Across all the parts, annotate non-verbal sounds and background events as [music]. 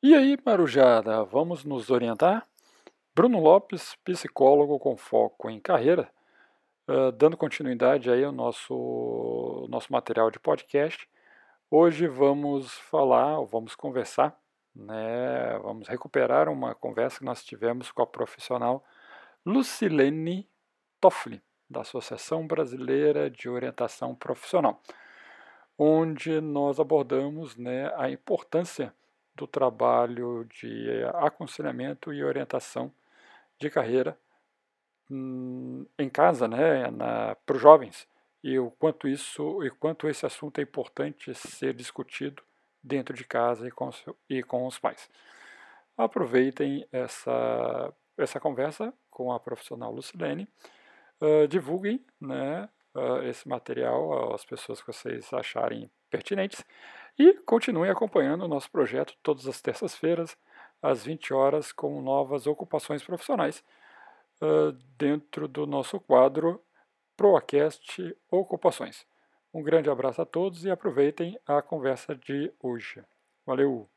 E aí, Marujada, vamos nos orientar? Bruno Lopes, psicólogo com foco em carreira, uh, dando continuidade aí ao nosso, nosso material de podcast. Hoje vamos falar, vamos conversar, né, vamos recuperar uma conversa que nós tivemos com a profissional Lucilene Toffoli, da Associação Brasileira de Orientação Profissional, onde nós abordamos né, a importância do trabalho de aconselhamento e orientação de carreira hum, em casa, né, para os jovens, e o quanto isso e quanto esse assunto é importante ser discutido dentro de casa e com, e com os pais. Aproveitem essa essa conversa com a profissional Lucilene, uh, divulguem né, uh, esse material às pessoas que vocês acharem pertinentes e continuem acompanhando o nosso projeto todas as terças-feiras, às 20 horas, com novas ocupações profissionais, uh, dentro do nosso quadro Proacast Ocupações. Um grande abraço a todos e aproveitem a conversa de hoje. Valeu!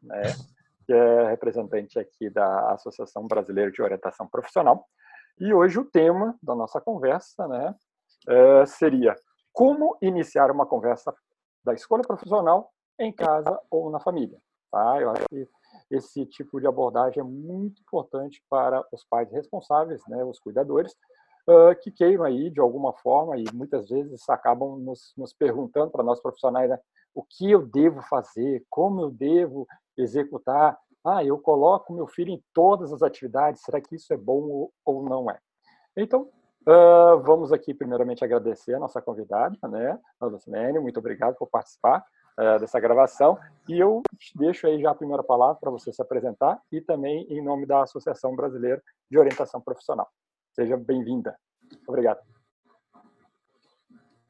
né, que é representante aqui da Associação Brasileira de Orientação Profissional. E hoje o tema da nossa conversa né, seria como iniciar uma conversa da escolha profissional em casa ou na família. Tá? Eu acho que esse tipo de abordagem é muito importante para os pais responsáveis, né, os cuidadores, uh, que queiram aí, de alguma forma, e muitas vezes acabam nos, nos perguntando para nós profissionais né, o que eu devo fazer, como eu devo executar. Ah, eu coloco meu filho em todas as atividades, será que isso é bom ou não é? Então, Uh, vamos aqui primeiramente agradecer a nossa convidada, né, a Lucilene, muito obrigado por participar uh, dessa gravação, e eu deixo aí já a primeira palavra para você se apresentar e também em nome da Associação Brasileira de Orientação Profissional. Seja bem-vinda. Obrigado.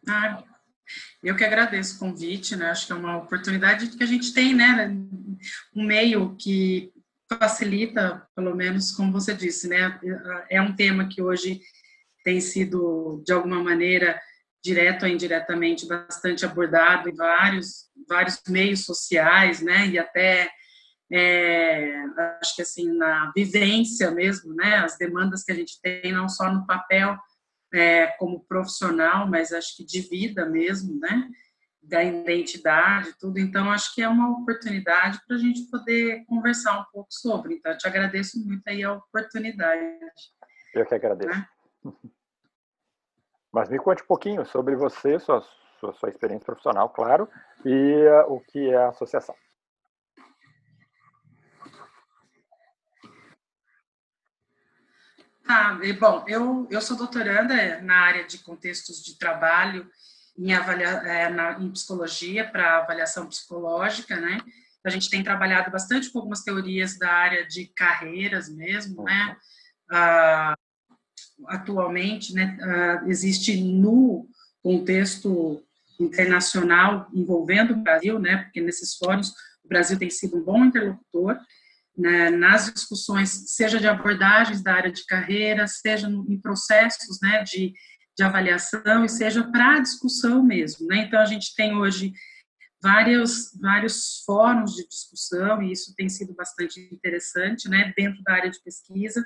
Ah, eu que agradeço o convite, né, acho que é uma oportunidade que a gente tem, né, um meio que facilita, pelo menos, como você disse, né, é um tema que hoje tem sido, de alguma maneira, direto ou indiretamente, bastante abordado em vários, vários meios sociais, né, e até, é, acho que assim, na vivência mesmo, né, as demandas que a gente tem, não só no papel é, como profissional, mas acho que de vida mesmo, né, da identidade, tudo. Então, acho que é uma oportunidade para a gente poder conversar um pouco sobre. Então, eu te agradeço muito aí a oportunidade. Eu que agradeço. Né? Mas me conte um pouquinho sobre você, sua, sua, sua experiência profissional, claro, e uh, o que é a associação. Ah, bom, eu, eu sou doutoranda na área de contextos de trabalho em, avalia, é, na, em psicologia para avaliação psicológica, né? A gente tem trabalhado bastante com algumas teorias da área de carreiras mesmo, né? Uhum. Ah, atualmente, né, uh, existe no contexto internacional envolvendo o Brasil, né, porque nesses fóruns o Brasil tem sido um bom interlocutor né, nas discussões, seja de abordagens da área de carreira, seja em processos né, de, de avaliação e seja para discussão mesmo. Né? Então, a gente tem hoje vários, vários fóruns de discussão e isso tem sido bastante interessante né, dentro da área de pesquisa,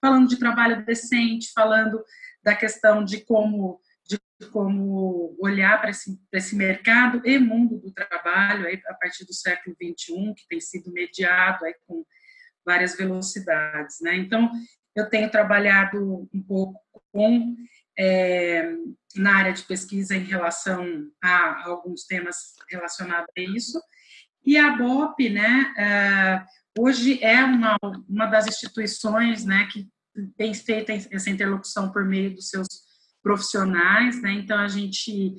falando de trabalho decente, falando da questão de como de como olhar para esse, esse mercado e mundo do trabalho aí, a partir do século 21 que tem sido mediado aí com várias velocidades, né? Então eu tenho trabalhado um pouco com é, na área de pesquisa em relação a alguns temas relacionados a isso e a BOP, né? Hoje é uma, uma das instituições né, que tem feito essa interlocução por meio dos seus profissionais, né? Então a gente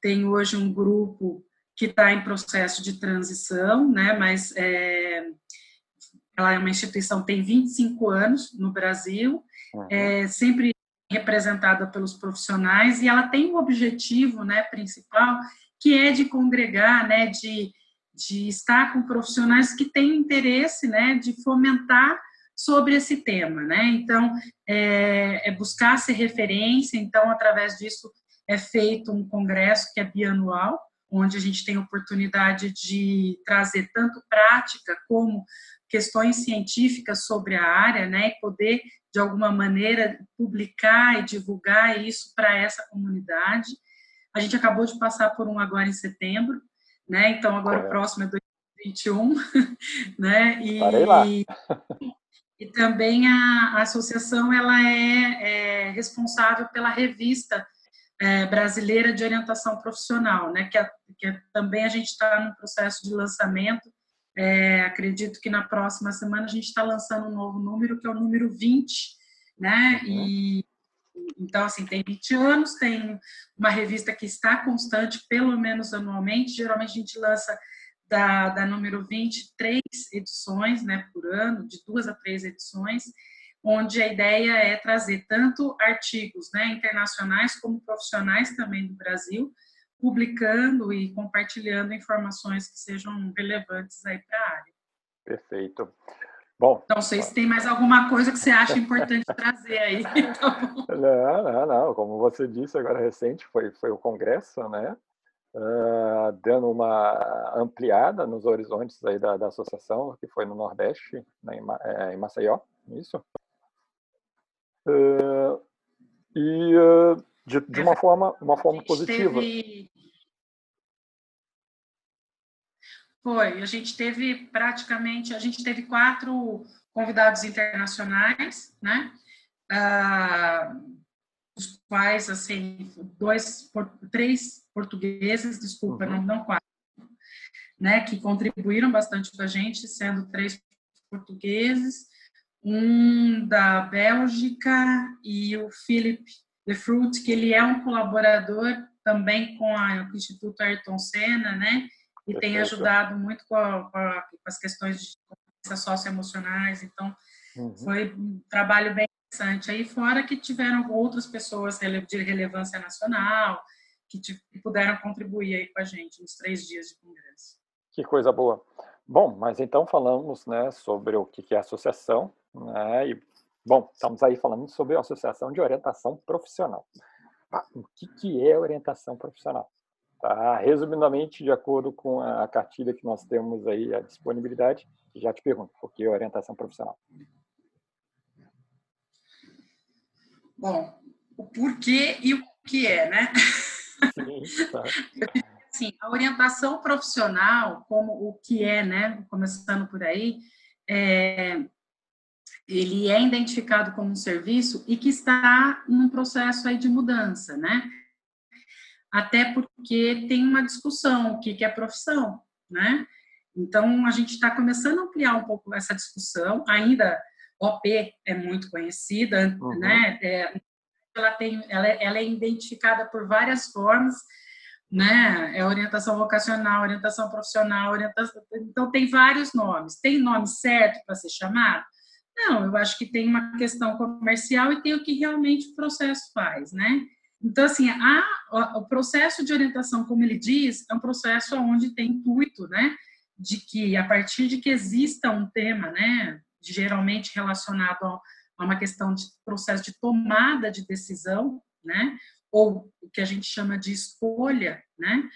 tem hoje um grupo que está em processo de transição, né? Mas é, ela é uma instituição tem 25 anos no Brasil, uhum. é, sempre representada pelos profissionais e ela tem um objetivo, né, principal, que é de congregar, né, de de estar com profissionais que têm interesse, né, de fomentar sobre esse tema, né? Então, é, é, buscar ser referência. Então, através disso é feito um congresso que é bianual, onde a gente tem oportunidade de trazer tanto prática como questões científicas sobre a área, né, e poder de alguma maneira publicar e divulgar isso para essa comunidade. A gente acabou de passar por um agora em setembro, né? Então agora o próximo é 2021, [laughs] né? E, lá. [laughs] e também a, a, associação ela é, é, responsável pela revista é, brasileira de orientação profissional, né? Que, a, que também a gente está no processo de lançamento. É, acredito que na próxima semana a gente está lançando um novo número, que é o número 20, né? Uhum. E então, assim, tem 20 anos, tem uma revista que está constante, pelo menos anualmente. Geralmente a gente lança da, da número 20, três edições né, por ano, de duas a três edições, onde a ideia é trazer tanto artigos né, internacionais como profissionais também do Brasil, publicando e compartilhando informações que sejam relevantes aí para a área. Perfeito. Bom, não sei se tem mais alguma coisa que você acha importante [laughs] trazer aí. [laughs] Não, não, não. Como você disse agora recente, foi, foi o congresso, né? Uh, dando uma ampliada nos horizontes aí da, da associação, que foi no Nordeste, né, em, é, em Maceió, isso. Uh, e uh, de, de, uma forma, uma forma positiva. Teve... Foi, a gente teve praticamente, a gente teve quatro convidados internacionais, né? Ah, os quais, assim, dois, três portugueses, desculpa, uhum. não, não quatro, né, que contribuíram bastante com a gente, sendo três portugueses, um da Bélgica e o Philip de Fruit, que ele é um colaborador também com, a, o Instituto Ayrton Senna, né, e Perfeito. tem ajudado muito com, a, com, a, com as questões de socioemocionais, então uhum. foi um trabalho bem interessante. Aí fora que tiveram outras pessoas de relevância nacional, que, que puderam contribuir aí com a gente nos três dias de congresso. Que coisa boa. Bom, mas então falamos né, sobre o que é associação, né, e, bom, estamos aí falando sobre a Associação de Orientação Profissional. Ah, o que, que é orientação profissional? Tá? Resumidamente, de acordo com a cartilha que nós temos aí, a disponibilidade, já te pergunto, por que orientação profissional? Bom, o porquê e o que é, né? Sim, tá. Sim, a orientação profissional, como o que é, né, começando por aí, é, ele é identificado como um serviço e que está num processo aí de mudança, né? Até porque tem uma discussão, o que, que é profissão, né? Então, a gente está começando a ampliar um pouco essa discussão, ainda OP é muito conhecida, uhum. né? É, ela tem, ela, é, ela é identificada por várias formas, né? É orientação vocacional, orientação profissional, orientação. Então tem vários nomes. Tem nome certo para ser chamado? Não, eu acho que tem uma questão comercial e tem o que realmente o processo faz, né? Então, assim, a, o processo de orientação, como ele diz, é um processo onde tem intuito, né? De que, a partir de que exista um tema, né? Geralmente relacionado a, uma questão de processo de tomada de decisão, né? ou o que a gente chama de escolha, né?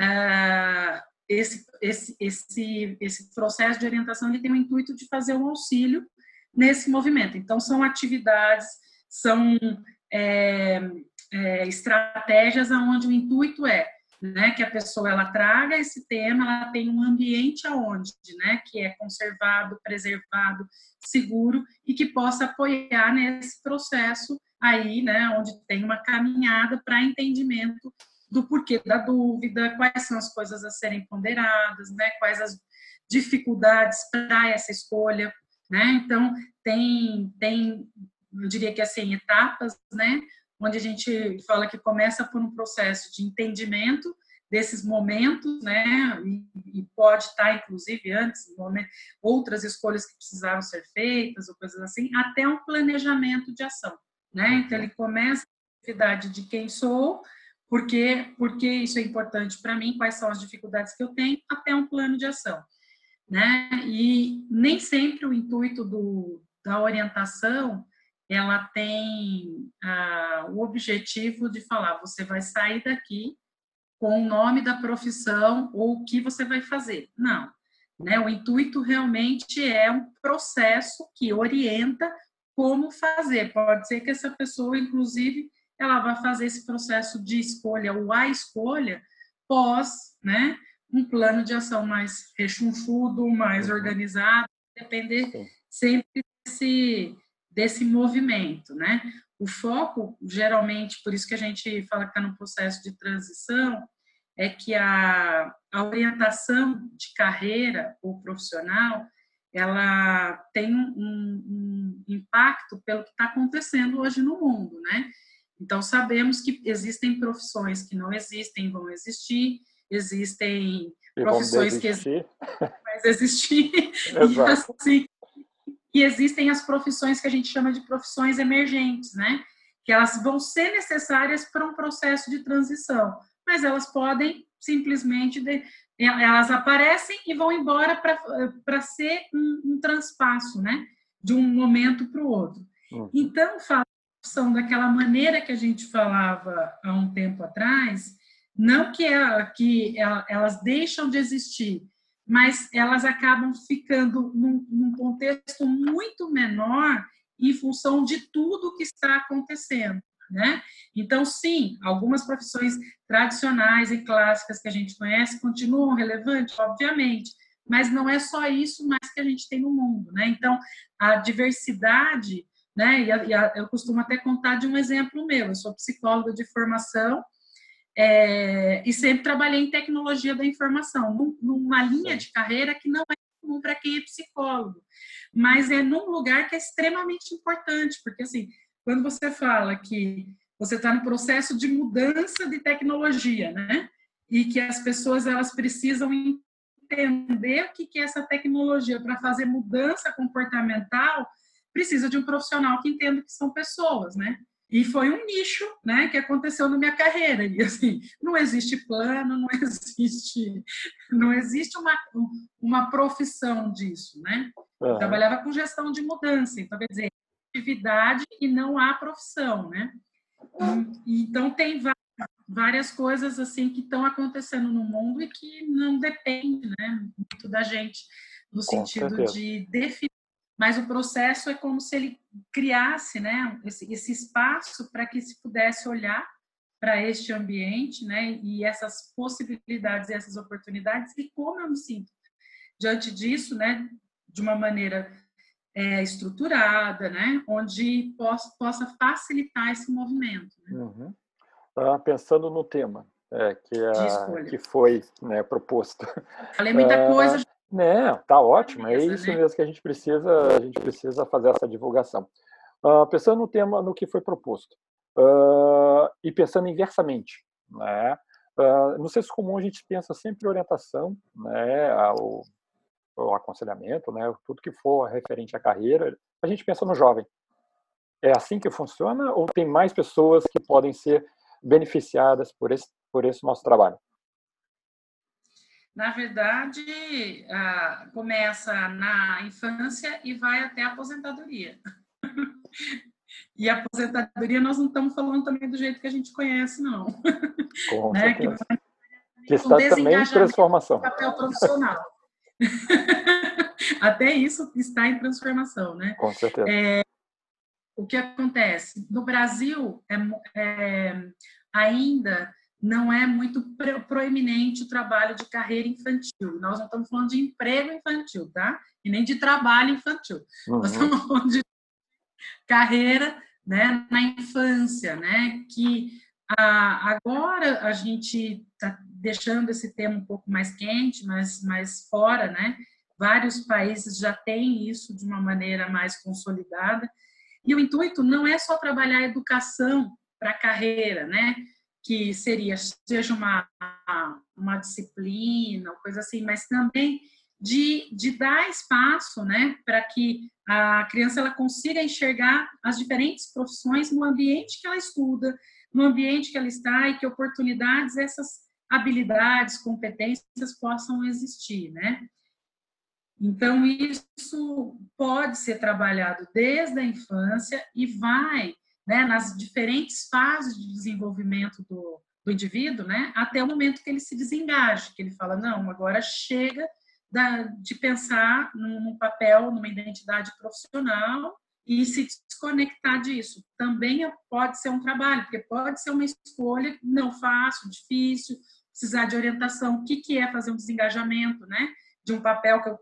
Ah, esse, esse, esse, esse processo de orientação ele tem o intuito de fazer um auxílio nesse movimento. Então, são atividades, são é, é, estratégias onde o intuito é né, que a pessoa ela traga esse tema, ela tem um ambiente aonde, né, que é conservado, preservado, seguro e que possa apoiar nesse processo aí, né, onde tem uma caminhada para entendimento do porquê da dúvida, quais são as coisas a serem ponderadas, né, quais as dificuldades para essa escolha, né? Então tem tem eu diria que assim etapas, né, onde a gente fala que começa por um processo de entendimento desses momentos, né, e, e pode estar, inclusive, antes, momento, outras escolhas que precisaram ser feitas, ou coisas assim, até um planejamento de ação né? Uhum. Então ele começa a atividade de quem sou, porque porque isso é importante para mim, quais são as dificuldades que eu tenho, até um plano de ação, né? E nem sempre o intuito do, da orientação ela tem ah, o objetivo de falar, você vai sair daqui com o nome da profissão ou o que você vai fazer. Não. Né? O intuito realmente é um processo que orienta como fazer. Pode ser que essa pessoa, inclusive, ela vai fazer esse processo de escolha ou a escolha pós, né, um plano de ação mais rechonchudo, mais uhum. organizado, depender sempre desse, desse movimento, né? O foco, geralmente, por isso que a gente fala que está no processo de transição, é que a, a orientação de carreira ou profissional, ela tem um, um, impacto pelo que está acontecendo hoje no mundo, né? Então, sabemos que existem profissões que não existem, vão existir, existem e profissões que existem, mas existir, [laughs] e assim, e existem as profissões que a gente chama de profissões emergentes, né? Que elas vão ser necessárias para um processo de transição, mas elas podem simplesmente de, elas aparecem e vão embora para ser um, um transpasso, né? De um momento para o outro. Uhum. Então, são daquela maneira que a gente falava há um tempo atrás, não que, ela, que elas deixam de existir, mas elas acabam ficando num, num, contexto muito menor em função de tudo que está acontecendo, né? Então, sim, algumas profissões tradicionais e clássicas que a gente conhece continuam relevantes, obviamente, mas não é só isso mais que a gente tem no mundo, né? Então, a diversidade, né? E, a, e a, eu costumo até contar de um exemplo meu. Eu sou psicóloga de formação é, e sempre trabalhei em tecnologia da informação, numa linha de carreira que não é comum para quem é psicólogo, mas é num lugar que é extremamente importante, porque assim, quando você fala que você está no processo de mudança de tecnologia, né? E que as pessoas elas precisam entender o que é essa tecnologia para fazer mudança comportamental, precisa de um profissional que entenda que são pessoas, né? E foi um nicho, né, que aconteceu na minha carreira. E assim, não existe plano, não existe, não existe uma, uma profissão disso, né? Uhum. trabalhava com gestão de mudança, então quer dizer, atividade e não há profissão, né? Então tem várias coisas assim que estão acontecendo no mundo e que não depende, né, muito da gente no com sentido certeza. de definir mas o processo é como se ele criasse né, esse, esse espaço para que se pudesse olhar para este ambiente né, e essas possibilidades e essas oportunidades e como eu me sinto diante disso, né, de uma maneira é, estruturada, né, onde possa, possa facilitar esse movimento. Né? Uhum. Ah, pensando no tema é, que, a, que foi né, proposto. Falei muita ah, coisa, né, tá ótimo. É isso mesmo que a gente precisa, a gente precisa fazer essa divulgação. Uh, pensando no tema, no que foi proposto, uh, e pensando inversamente, né? Uh, no senso comum a gente pensa sempre orientação, né, ao, ao aconselhamento, né, tudo que for referente à carreira, a gente pensa no jovem. É assim que funciona ou tem mais pessoas que podem ser beneficiadas por esse, por esse nosso trabalho? Na verdade, ah, começa na infância e vai até a aposentadoria. [laughs] e a aposentadoria nós não estamos falando também do jeito que a gente conhece, não. [laughs] Com né? Que, que está também em transformação. Papel profissional. [laughs] até isso está em transformação, né? Com certeza. É, o que acontece? No Brasil, é, é ainda não é muito proeminente o trabalho de carreira infantil. Nós não estamos falando de emprego infantil, tá? E nem de trabalho infantil. Uhum. Nós estamos falando de carreira né, na infância, né? Que a, agora a gente está deixando esse tema um pouco mais quente, mas mais fora, né? Vários países já têm isso de uma maneira mais consolidada. E o intuito não é só trabalhar a educação para a carreira, né? Que seria seja uma uma disciplina, coisa assim, mas também de, de dar espaço, né, para que a criança ela consiga enxergar as diferentes profissões no ambiente que ela estuda, no ambiente que ela está e que oportunidades essas habilidades, competências possam existir, né? Então isso pode ser trabalhado desde a infância e vai né, nas diferentes fases de desenvolvimento do, do indivíduo, né, até o momento que ele se desengaje, que ele fala, não, agora chega da, de pensar num, num papel, numa identidade profissional e se desconectar disso. Também pode ser um trabalho, porque pode ser uma escolha não fácil, difícil, precisar de orientação. O que, que é fazer um desengajamento, né? De um papel que eu,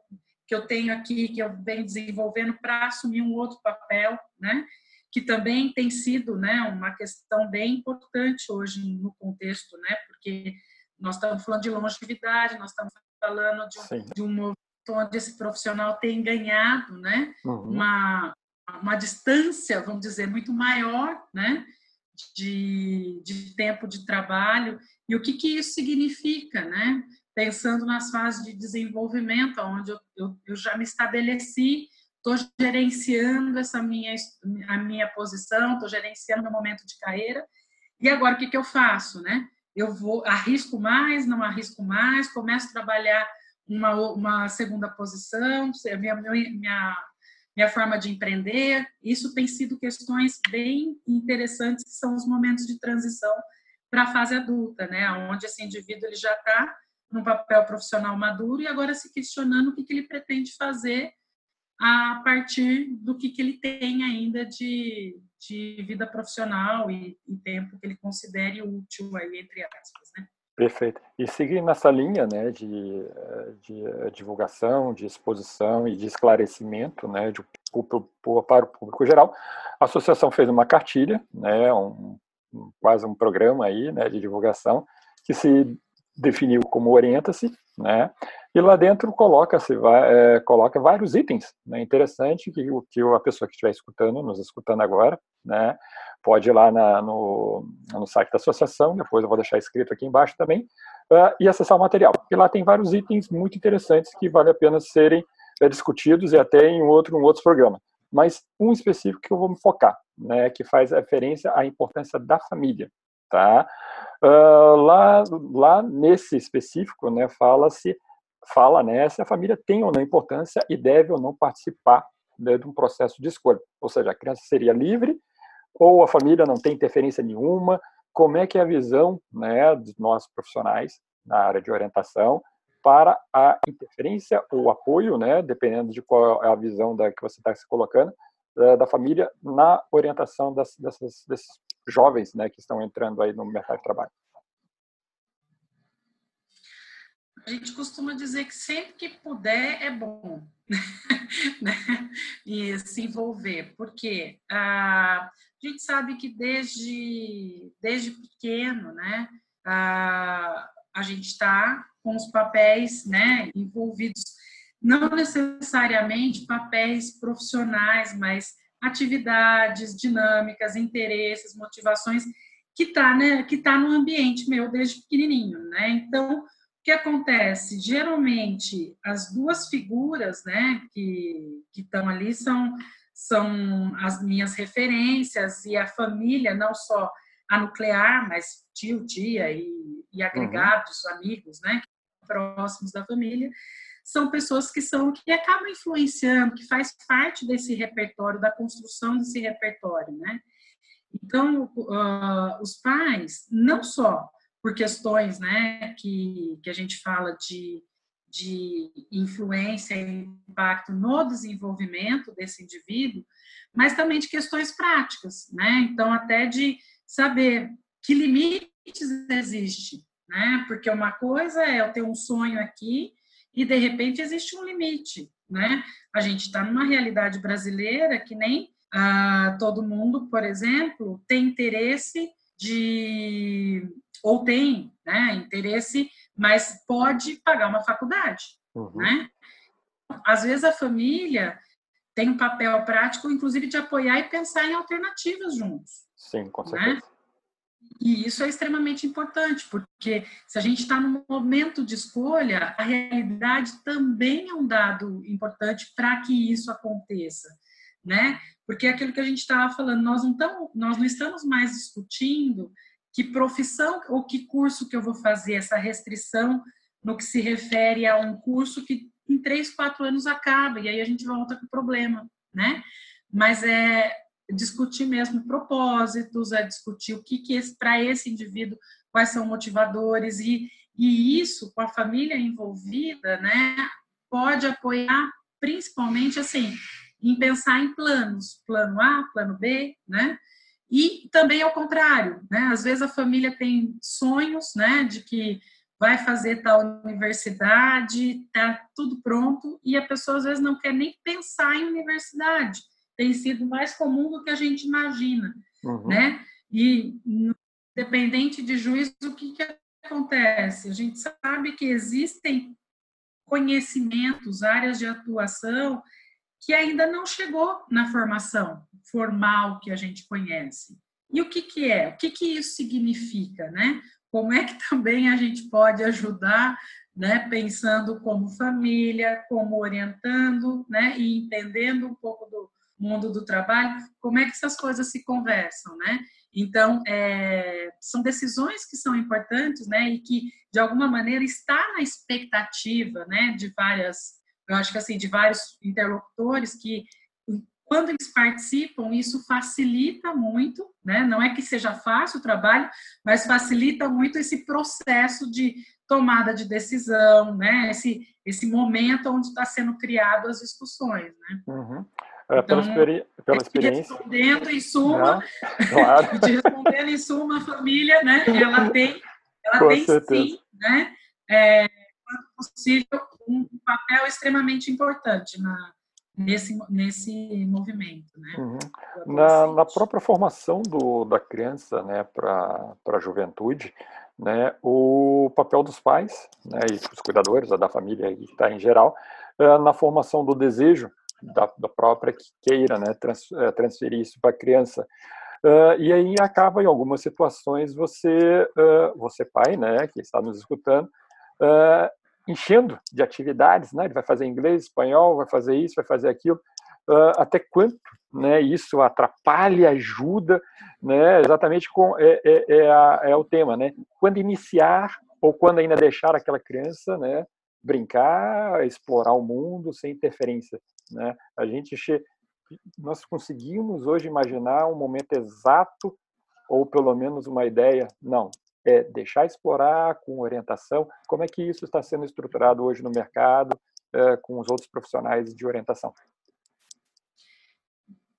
que eu tenho aqui, que eu venho desenvolvendo para assumir um outro papel, né? Que também tem sido, né, uma questão bem importante hoje no contexto, né? Porque nós estamos falando de longevidade, nós estamos falando de um, de um movimento onde esse profissional tem ganhado, né? Uhum. Uma uma distância, vamos dizer, muito maior, né, de, de tempo de trabalho e o que que isso significa, né? Pensando nas fases de desenvolvimento, onde eu, eu, eu já me estabeleci, estou gerenciando essa minha a minha posição, estou gerenciando meu momento de carreira e agora o que que eu faço, né? Eu vou arrisco mais, não arrisco mais, começo a trabalhar uma, uma segunda posição, minha, minha minha forma de empreender. Isso tem sido questões bem interessantes, que são os momentos de transição para a fase adulta, né? Onde esse indivíduo ele já está num papel profissional maduro e agora se questionando o que, que ele pretende fazer a partir do que, que ele tem ainda de, de vida profissional e, e tempo que ele considere útil aí entre aspas, né? Perfeito. E seguindo nessa linha né, de, de divulgação, de exposição e de esclarecimento né, de, para o público geral, a associação fez uma cartilha, né, um, quase um programa aí, né, de divulgação, que se definiu como Orienta-se, né, e lá dentro coloca-se é, coloca vários itens. Né, interessante que, que a pessoa que estiver escutando, nos escutando agora, né, pode ir lá na, no, no site da associação, depois eu vou deixar escrito aqui embaixo também, uh, e acessar o material. E lá tem vários itens muito interessantes que vale a pena serem uh, discutidos e até em outro, um outro programa. Mas um específico que eu vou me focar, né, que faz referência à importância da família. Tá? Uh, lá, lá nesse específico, né, fala-se fala né, se a família tem ou não importância e deve ou não participar né, de um processo de escolha. Ou seja, a criança seria livre ou a família não tem interferência nenhuma? Como é que é a visão né, dos nossos profissionais na área de orientação para a interferência ou apoio, né, dependendo de qual é a visão da, que você está se colocando, da, da, família na orientação das, dessas, desses jovens né, que estão entrando aí no mercado de trabalho? A gente costuma dizer que sempre que puder é bom [laughs] né? e se envolver, porque ah, a gente sabe que desde, desde pequeno, né, a, a gente está com os papéis né, envolvidos, não necessariamente papéis profissionais, mas atividades, dinâmicas, interesses, motivações que está né, que tá no ambiente meu desde pequenininho, né? Então, o que acontece? Geralmente, as duas figuras, né, que estão ali são são as minhas referências e a família, não só a nuclear, mas tio, tia e, e agregados, uhum. amigos, né, próximos da família, são pessoas que são que acabam influenciando, que faz parte desse repertório, da construção desse repertório, né? Então, uh, os pais, não só por questões, né, que, que a gente fala de de influência e impacto no desenvolvimento desse indivíduo, mas também de questões práticas, né? Então, até de saber que limites existe, né? Porque uma coisa é eu ter um sonho aqui e de repente existe um limite, né? A gente está numa realidade brasileira que nem ah, todo mundo, por exemplo, tem interesse de ou tem, né? Interesse mas pode pagar uma faculdade, uhum. né? Às vezes a família tem um papel prático, inclusive de apoiar e pensar em alternativas juntos. Sim, com né? certeza. Né? E isso é extremamente importante, porque se a gente está num momento de escolha, a realidade também é um dado importante para que isso aconteça, né? Porque é aquilo que a gente estava falando, nós não, tamo, nós não estamos mais discutindo que profissão ou que curso que eu vou fazer, essa restrição no que se refere a um curso que em três, quatro anos acaba, e aí a gente volta com o problema, né? Mas é discutir mesmo propósitos, é discutir o que, que para esse indivíduo quais são motivadores, e, e isso, com a família envolvida, né, pode apoiar principalmente, assim, em pensar em planos, plano A, plano B, né, e também ao contrário, né, às vezes a família tem sonhos, né, de que vai fazer tal universidade, tá tudo pronto, e a pessoa às vezes não quer nem pensar em universidade. Tem sido mais comum do que a gente imagina, uhum. né? E independente de juízo, o que, que acontece? A gente sabe que existem conhecimentos, áreas de atuação que ainda não chegou na formação formal que a gente conhece. E o que, que é? O que, que isso significa, né? como é que [laughs] também a gente pode ajudar, né, pensando como família, como orientando, né, e entendendo um pouco do mundo do trabalho, como é que essas coisas se conversam, né? Então, é, são decisões que são importantes, né, e que, de alguma maneira, está na expectativa, né, de várias, eu acho que assim, de vários interlocutores que quando eles participam, isso facilita muito, né? Não é que seja fácil o trabalho, mas facilita muito esse processo de tomada de decisão, né? Esse, esse momento onde está sendo criado as discussões, né? Uhum. É, então, pela, experi pela experiência. Respondendo em suma, [laughs] claro. respondendo em suma, a família, né? Ela tem, ela Com tem certeza. sim, né? É, quando possível, um papel extremamente importante na nesse, nesse movimento. Né? Uhum. Na, na, própria formação do, da criança né, para a juventude, né, o papel dos pais né, e dos cuidadores, da família que está em geral, é, na formação do desejo da, da própria que queira né, trans, é, transferir isso para a criança. Uh, e aí acaba em algumas situações você, uh, você pai, né, que está nos escutando, uh, enchendo de atividades, né? Ele vai fazer inglês, espanhol, vai fazer isso, vai fazer aquilo. Até quanto, né? Isso atrapalha, ajuda, né? Exatamente com é, é, é, a, é o tema, né? Quando iniciar ou quando ainda deixar aquela criança, né? Brincar, explorar o mundo sem interferência, né? A gente nós conseguimos hoje imaginar um momento exato ou pelo menos uma ideia, não, é deixar explorar com orientação. Como é que isso está sendo estruturado hoje no mercado é, com os outros profissionais de orientação?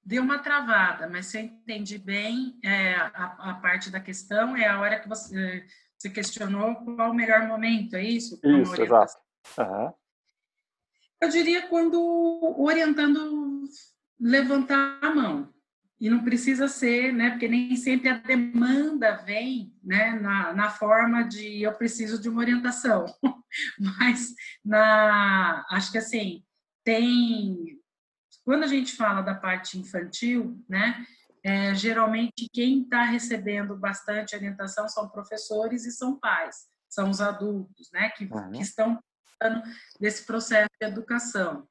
Deu uma travada, mas se eu entendi bem, é, a, a, parte da questão é a hora que você, você questionou qual o melhor momento, é isso? Isso, exato. Uhum. Eu diria quando orientando levantar a mão, e não precisa ser, né, porque nem sempre a demanda vem, né, na, na forma de eu preciso de uma orientação, [laughs] mas na, acho que assim, tem, quando a gente fala da parte infantil, né, é, geralmente quem está recebendo bastante orientação são professores e são pais, são os adultos, né, que, uhum. que estão desse processo de educação.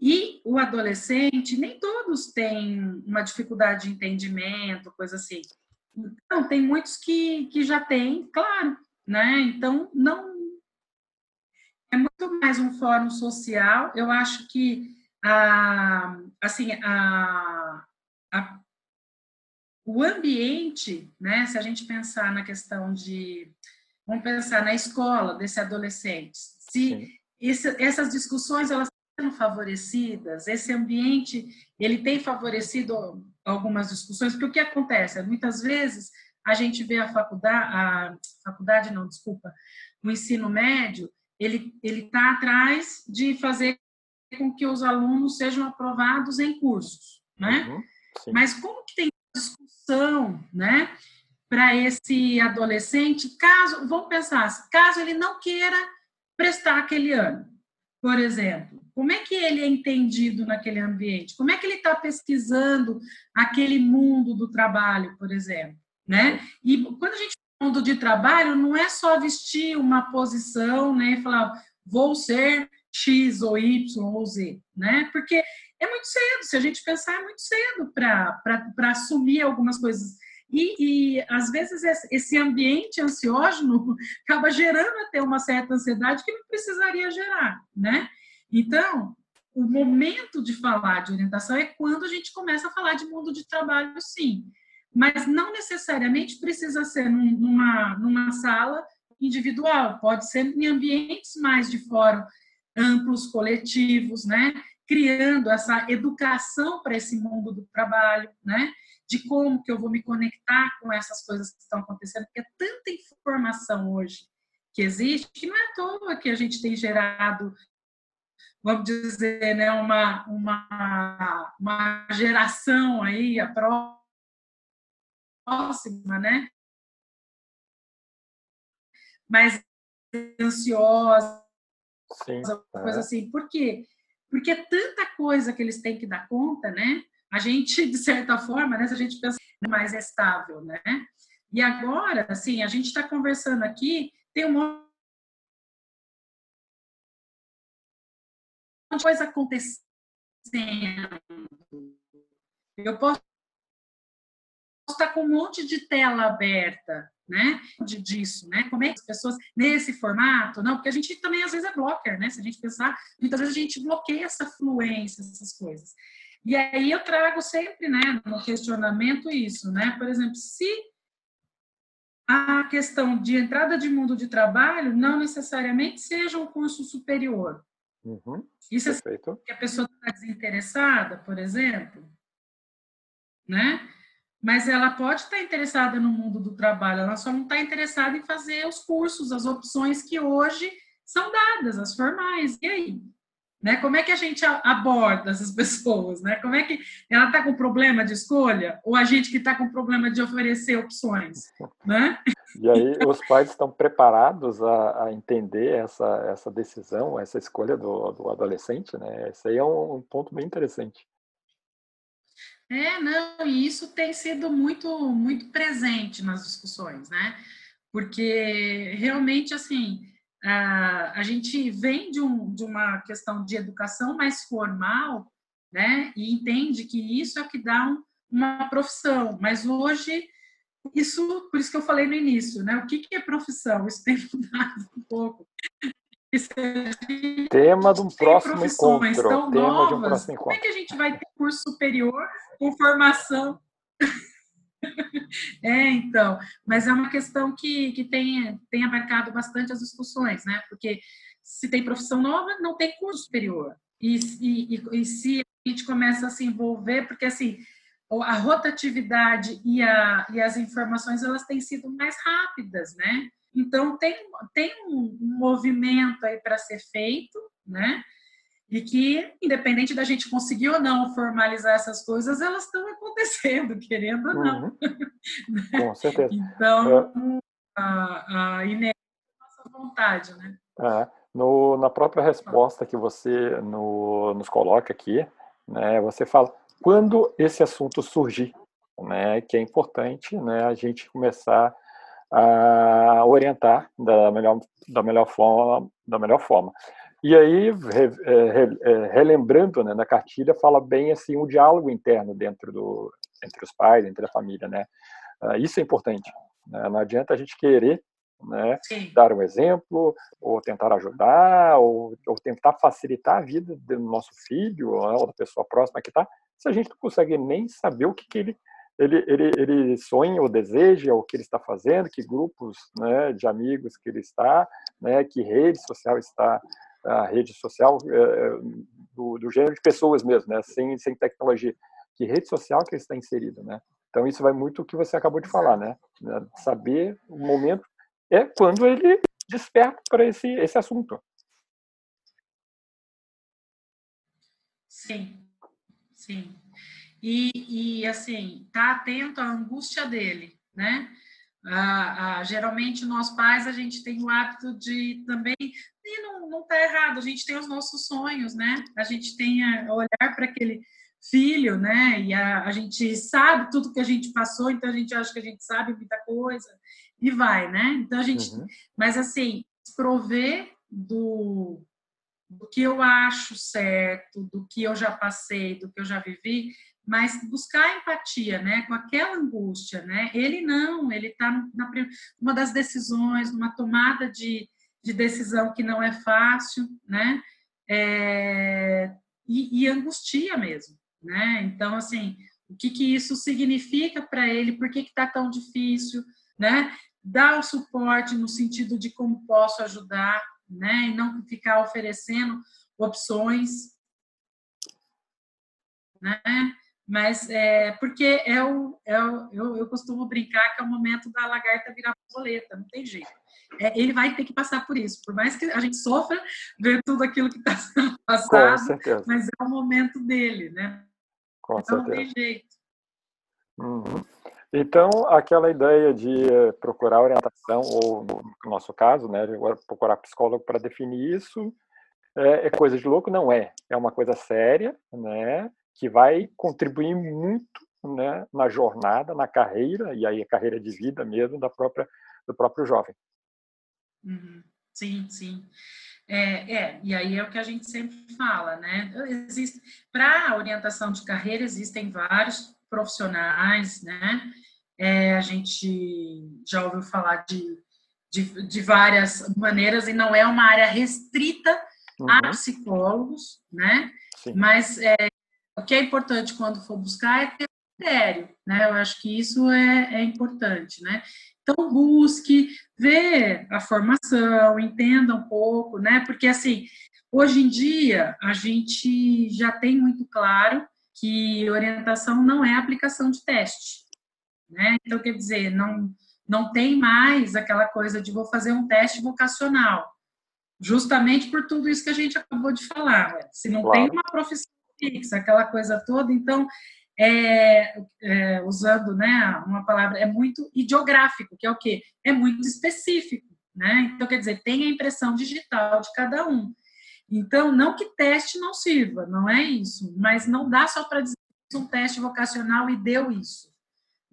E o adolescente, nem todos têm uma dificuldade de entendimento, coisa assim. Então, tem muitos que, que já têm, claro, né? Então, não. É muito mais um fórum social. Eu acho que, a, assim, a, a, o ambiente, né? Se a gente pensar na questão de. Vamos pensar na escola desse adolescente. Se esse, essas discussões elas sendo favorecidas, esse ambiente, ele tem favorecido algumas discussões, porque o que acontece? Muitas vezes a gente vê a faculdade, a faculdade não, desculpa, o ensino médio, ele está atrás de fazer com que os alunos sejam aprovados em cursos, né? Uhum, Mas como que tem discussão, né? Para esse adolescente, caso, vamos pensar, caso ele não queira prestar aquele ano, por exemplo, como é que ele é entendido naquele ambiente? Como é que ele está pesquisando aquele mundo do trabalho, por exemplo? Né? E quando a gente mundo de trabalho, não é só vestir uma posição né, e falar vou ser X ou Y ou Z, né? Porque é muito cedo, se a gente pensar, é muito cedo para assumir algumas coisas. E, e, às vezes esse ambiente ansiógeno [laughs] acaba gerando até uma certa ansiedade que não precisaria gerar, né? Então, o momento de falar de orientação é quando a gente começa a falar de mundo de trabalho, sim. mas não necessariamente precisa ser numa, numa sala individual, pode ser em ambientes mais de fórum amplos, coletivos, né? criando essa educação para esse mundo do trabalho, né? De como que eu vou me conectar com essas coisas que estão acontecendo, porque é tanta informação hoje que existe, que não é à toa que a gente tem gerado, vamos dizer, né, uma, uma, uma geração aí, a próxima, né, mais ansiosa, Sim, coisa é. assim. Por quê? Porque é tanta coisa que eles têm que dar conta, né? A gente, de certa forma, né, se a gente pensa mais estável, né? E agora, assim, a gente está conversando aqui, tem um monte de coisa acontecendo. Eu posso estar com um monte de tela aberta, né? De, disso, né? Como é que as pessoas nesse formato, não? Porque a gente também às vezes é blocker, né? Se a gente pensar, muitas vezes a gente bloqueia essa fluência, essas coisas. E aí eu trago sempre, né, no questionamento isso, né? Por exemplo, se a questão de entrada de mundo de trabalho não necessariamente seja um curso superior. Uhum, isso é que a pessoa está desinteressada, por exemplo, né? Mas ela pode estar interessada no mundo do trabalho, ela só não está interessada em fazer os cursos, as opções que hoje são dadas, as formais. E aí? Né? Como é que a gente aborda essas [laughs] pessoas? Né? Como é que ela está com problema de escolha ou a gente que está com problema de oferecer opções? Né? E aí os pais estão preparados a, a entender essa, essa decisão, essa escolha do, do adolescente? Né? Esse aí é um, um ponto bem interessante. É, não, e isso tem sido muito, muito presente nas discussões, né? Porque realmente, assim, a, a gente vem de, um, de uma questão de educação mais formal, né? E entende que isso é o que dá um, uma profissão, mas hoje isso, por isso que eu falei no início, né? O que, que é profissão? Isso tem [laughs] mudado um pouco. Tema de um próximo encontro. Tão Tema novas, de um próximo encontro. Como é que a gente vai ter curso superior com formação? [laughs] é, então, mas é uma questão que, que tem, tem abarcado bastante as discussões, né? Porque se tem profissão nova, não tem curso superior. E, e, e se a gente começa a se envolver, porque assim, a rotatividade e, a, e as informações elas têm sido mais rápidas, né? Então, tem, tem um movimento aí para ser feito, né? E que, independente da gente conseguir ou não formalizar essas coisas, elas estão acontecendo, [laughs] querendo ou não. Uhum. Com certeza. então, é. a, a é a nossa vontade, né? É. No, na própria resposta que você no, nos coloca aqui, né, você fala quando esse assunto surgir, né, que é importante né, a gente começar a orientar da melhor, da melhor forma, da melhor forma. E aí, é, é, relembrando, né, na cartilha fala bem assim o diálogo interno dentro do entre os pais, entre a família, né? Ah, isso é importante. Né? Não adianta a gente querer né, dar um exemplo, ou tentar ajudar, ou, ou, tentar facilitar a vida do nosso filho ou da pessoa próxima que está, se a gente não consegue nem saber o que, que ele ele, ele, ele sonha ou deseja o que ele está fazendo, que grupos né, de amigos que ele está, né, que rede social está, a rede social é, do, do, gênero de pessoas mesmo, né, sem, sem tecnologia, que rede social que está inserido, né. Então isso vai muito o que você acabou de falar, né, né saber o momento é quando ele desperta para esse esse assunto. Sim, sim e, e assim, tá atento à angústia dele, né? Ah, ah, geralmente nós pais a gente tem o hábito de também e não não tá errado. A gente tem os nossos sonhos né? A gente tem a olhar para aquele filho né? E a, a gente sabe tudo que a gente passou então a gente acha que a gente sabe muita coisa e vai né? Então a gente uhum. mas assim prover do do que eu acho certo do que eu já passei do que eu já vivi mas buscar empatia, né, com aquela angústia, né? Ele não, ele está na uma das decisões, numa tomada de, de decisão que não é fácil, né? É, e, e, angustia mesmo, né? Então, assim, o que, que isso significa para ele, por que está tão difícil, né? Dar o suporte no sentido de como posso ajudar, né? E não ficar oferecendo opções, né? Mas é porque é o, é o eu, eu costumo brincar que é o momento da lagarta virar boleta, não tem jeito. É, ele vai ter que passar por isso, por mais que a gente sofra ver tudo aquilo que está [laughs] sendo passado, mas é o momento dele, né? Com então, certeza. não tem jeito. Uhum. Então, aquela ideia de procurar orientação, ou no nosso caso, né, procurar psicólogo para definir isso, é, é, coisa de louco? Não é. É uma coisa séria, né, que vai contribuir muito né, na jornada, na carreira, e aí a carreira de vida mesmo da própria, do próprio jovem. Uhum. Sim, sim. É, é, e aí é o que a gente sempre fala, né? Existe para orientação de carreira existem vários profissionais, né? É, a gente já ouviu falar de, de, de, várias maneiras e não é uma área restrita uhum. a psicólogos, né? Sim. Mas é, o que é importante quando for buscar é ter critério, né? Eu acho que isso é, é importante, né? Então, busque ver a formação, entenda um pouco, né? Porque, assim, hoje em dia, a gente já tem muito claro que orientação não é aplicação de teste, né? Então, quer dizer, não, não tem mais aquela coisa de vou fazer um teste vocacional, justamente por tudo isso que a gente acabou de falar. Né? Se não claro. tem uma profissão fixa, aquela coisa toda, então é, é, usando né, uma palavra, é muito ideográfico, que é o quê? É muito específico. Né? Então, quer dizer, tem a impressão digital de cada um. Então, não que teste não sirva, não é isso, mas não dá só para dizer um teste vocacional e deu isso.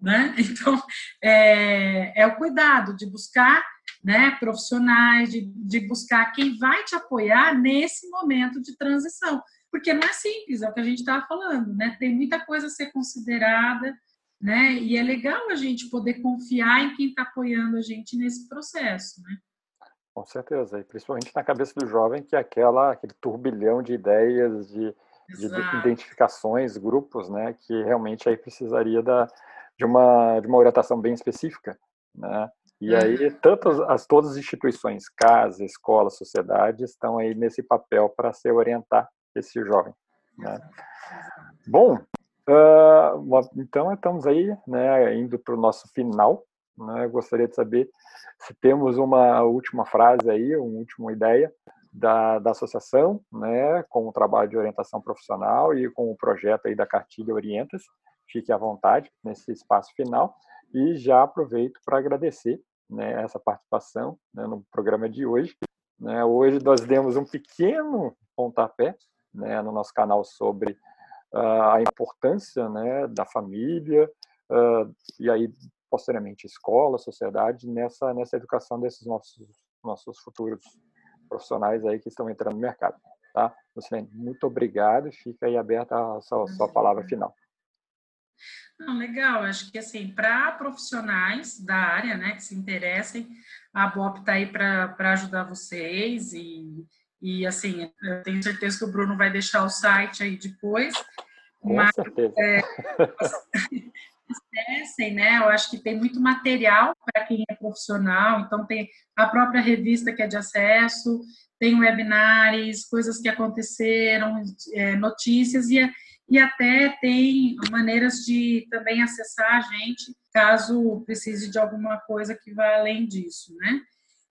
Né? [laughs] Então, é, é o cuidado de buscar né, profissionais, de, de buscar quem vai te apoiar nesse momento de transição porque não é simples, é o que a gente estava falando, né? Tem muita coisa a ser considerada, né? E é legal a gente poder confiar em quem está apoiando a gente nesse processo, né? Com certeza, e principalmente na cabeça do jovem, que é aquela, aquele turbilhão de ideias, de, de identificações, grupos, né? Que realmente aí precisaria da, de, uma, de uma orientação bem específica, né? E aí, tantas, as, todas as instituições, casa, escola, sociedade, estão aí nesse papel para se orientar esse jovem. Né? Bom, uh, então estamos aí, né, indo para o nosso final. Né? Gostaria de saber se temos uma última frase aí, uma última ideia da, da associação, né, com o trabalho de orientação profissional e com o projeto aí da Cartilha Orientas. Fique à vontade nesse espaço final e já aproveito para agradecer né, essa participação né, no programa de hoje. Né, hoje nós demos um pequeno pontapé né, no nosso canal sobre uh, a importância né, da família uh, e aí posteriormente escola, sociedade nessa nessa educação desses nossos nossos futuros profissionais aí que estão entrando no mercado, tá? Lucilene, muito obrigado. Fica aí aberta a sua, sua palavra final. Não, legal, acho que assim, para profissionais da área, né, que se interessem, a BOP está aí para ajudar vocês e e assim, eu tenho certeza que o Bruno vai deixar o site aí depois. Com mas, certeza. É, acessem, né? Eu acho que tem muito material para quem é profissional, então tem a própria revista que é de acesso, tem webinars, coisas que aconteceram, é, notícias e, e até tem maneiras de também acessar a gente caso precise de alguma coisa que vá além disso, né?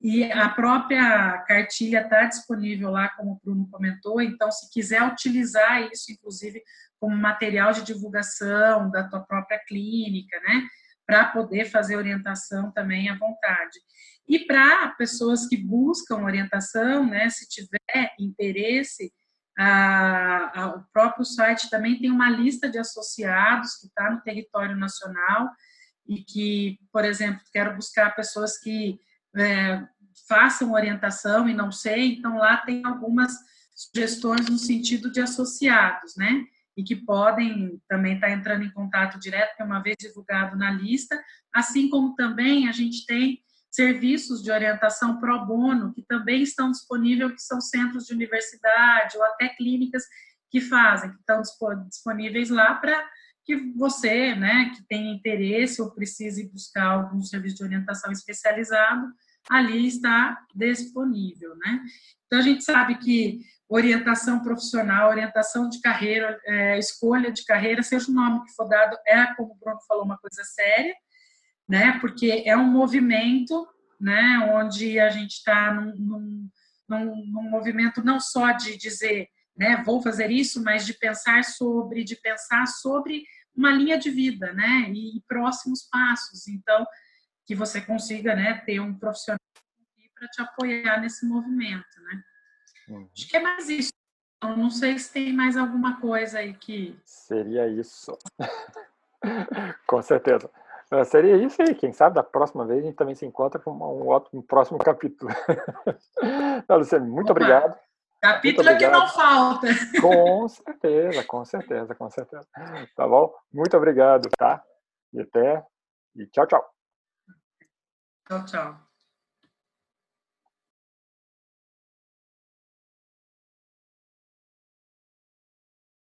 E a própria cartilha está disponível lá, como o Bruno comentou, então, se quiser utilizar isso, inclusive, como material de divulgação da tua própria clínica, né, para poder fazer orientação também à vontade. E para pessoas que buscam orientação, né, se tiver interesse, a, a, o próprio site também tem uma lista de associados que está no território nacional e que, por exemplo, quero buscar pessoas que é, façam orientação e não sei, então lá tem algumas sugestões no sentido de associados, né? E que podem também estar entrando em contato direto, que é uma vez divulgado na lista, assim como também a gente tem serviços de orientação pro bono, que também estão disponíveis, que são centros de universidade ou até clínicas que fazem, que estão disponíveis lá para que você, né, que tem interesse ou precise buscar algum serviço de orientação especializado, ali está disponível, né? Então a gente sabe que orientação profissional, orientação de carreira, é, escolha de carreira, seja o nome que for dado, é, como o Bruno falou, uma coisa séria, né? Porque é um movimento, né? Onde a gente está num, num, num, num, movimento não só de dizer, né? Vou fazer isso, mas de pensar sobre, de pensar sobre uma linha de vida, né? E, próximos passos. Então, que você consiga, né? Ter um profissional para te apoiar nesse movimento, né? Uhum. Acho que é mais isso. Eu não sei se tem mais alguma coisa aí que. Seria isso. [laughs] com certeza. Uh, seria isso aí. Quem sabe da próxima vez a gente também se encontra com um, outro, um próximo capítulo. [laughs] não, Luciano, muito Opa. obrigado. Capítulo é que não falta. [laughs] Com certeza, com certeza, com certeza. Tá bom? Muito obrigado, tá? E até. E tchau, tchau. Tchau, tchau.